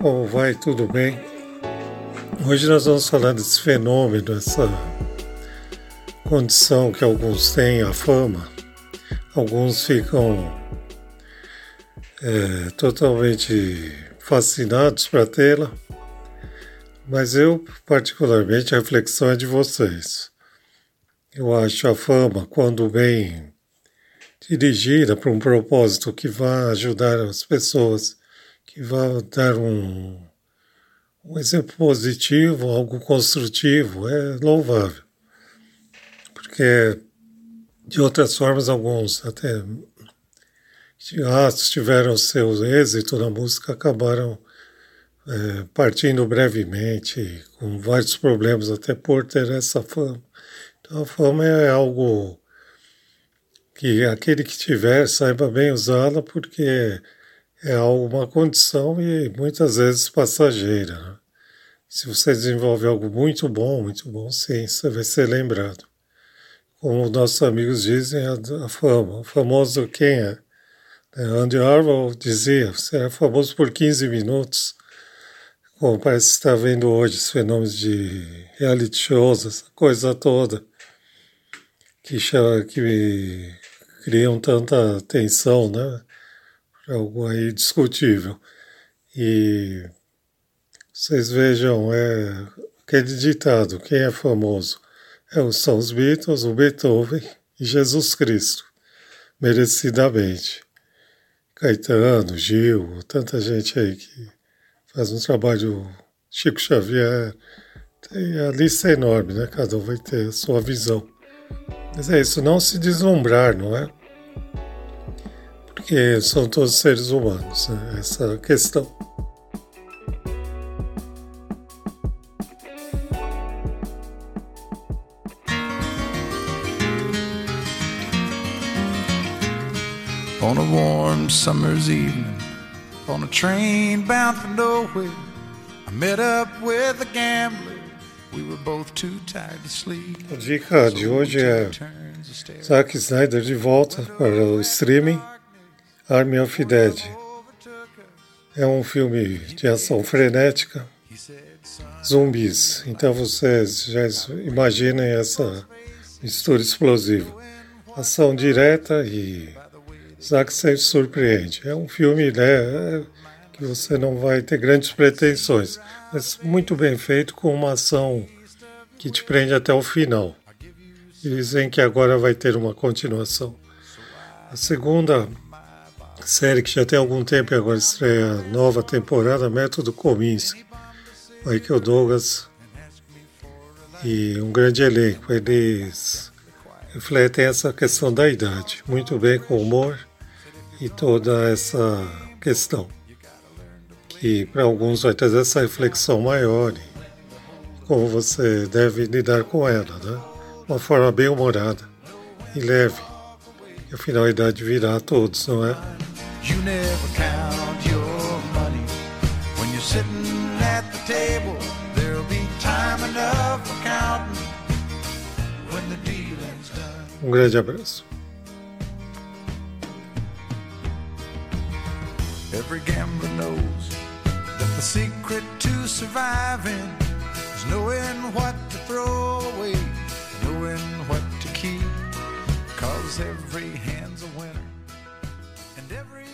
Como vai? Tudo bem? Hoje nós vamos falar desse fenômeno, essa condição que alguns têm, a fama. Alguns ficam é, totalmente fascinados para tê-la, mas eu, particularmente, a reflexão é de vocês. Eu acho a fama, quando bem dirigida para um propósito que vá ajudar as pessoas, que vá dar um, um exemplo positivo, algo construtivo, é louvável. Porque, de outras formas, alguns até astros tiveram seu êxito na música, acabaram é, partindo brevemente, com vários problemas, até por ter essa fama. Então, a fama é algo que aquele que tiver saiba bem usá-la, porque é uma condição e muitas vezes passageira. Né? Se você desenvolve algo muito bom, muito bom, sim, você vai ser lembrado. Como nossos amigos dizem, a, a fama. O famoso quem é? é Andy Warhol dizia, você é famoso por 15 minutos. Como parece que está vendo hoje os fenômenos de reality shows, essa coisa toda, que, que criam tanta tensão, né? Algo aí discutível. E vocês vejam, é aquele ditado, quem é famoso? É, são os Beatles, o Beethoven e Jesus Cristo, merecidamente. Caetano, Gil, tanta gente aí que faz um trabalho, Chico Xavier, tem, a lista é enorme, né? Cada um vai ter a sua visão. Mas é isso, não se deslumbrar, não é? Porque são todos seres humanos, né? essa questão. On a warm summer's evening, on a train bound for nowhere, I met up with a gambler. A dica de hoje é Zack Snyder de volta para o streaming Army of Dead. É um filme de ação frenética, zumbis. Então vocês já imaginem essa mistura explosiva. Ação direta e Zack sempre surpreende. É um filme né, que você não vai ter grandes pretensões mas muito bem feito, com uma ação que te prende até o final. Dizem que agora vai ter uma continuação. A segunda série que já tem algum tempo e agora estreia nova temporada, Método Kominsky. Michael Douglas e um grande elenco. Eles refletem essa questão da idade, muito bem com humor e toda essa questão que para alguns vai trazer essa reflexão maior e como você deve lidar com ela, né? Uma forma bem humorada e leve. E afinal a idade virá a todos, não é? You never count your money when you're sitting at the table. There'll be time enough for counting when the dealing's done. Um grande abraço. Every gambler knows that The secret to surviving is knowing what to throw away, knowing what to keep. Cause every hand's a winner, and every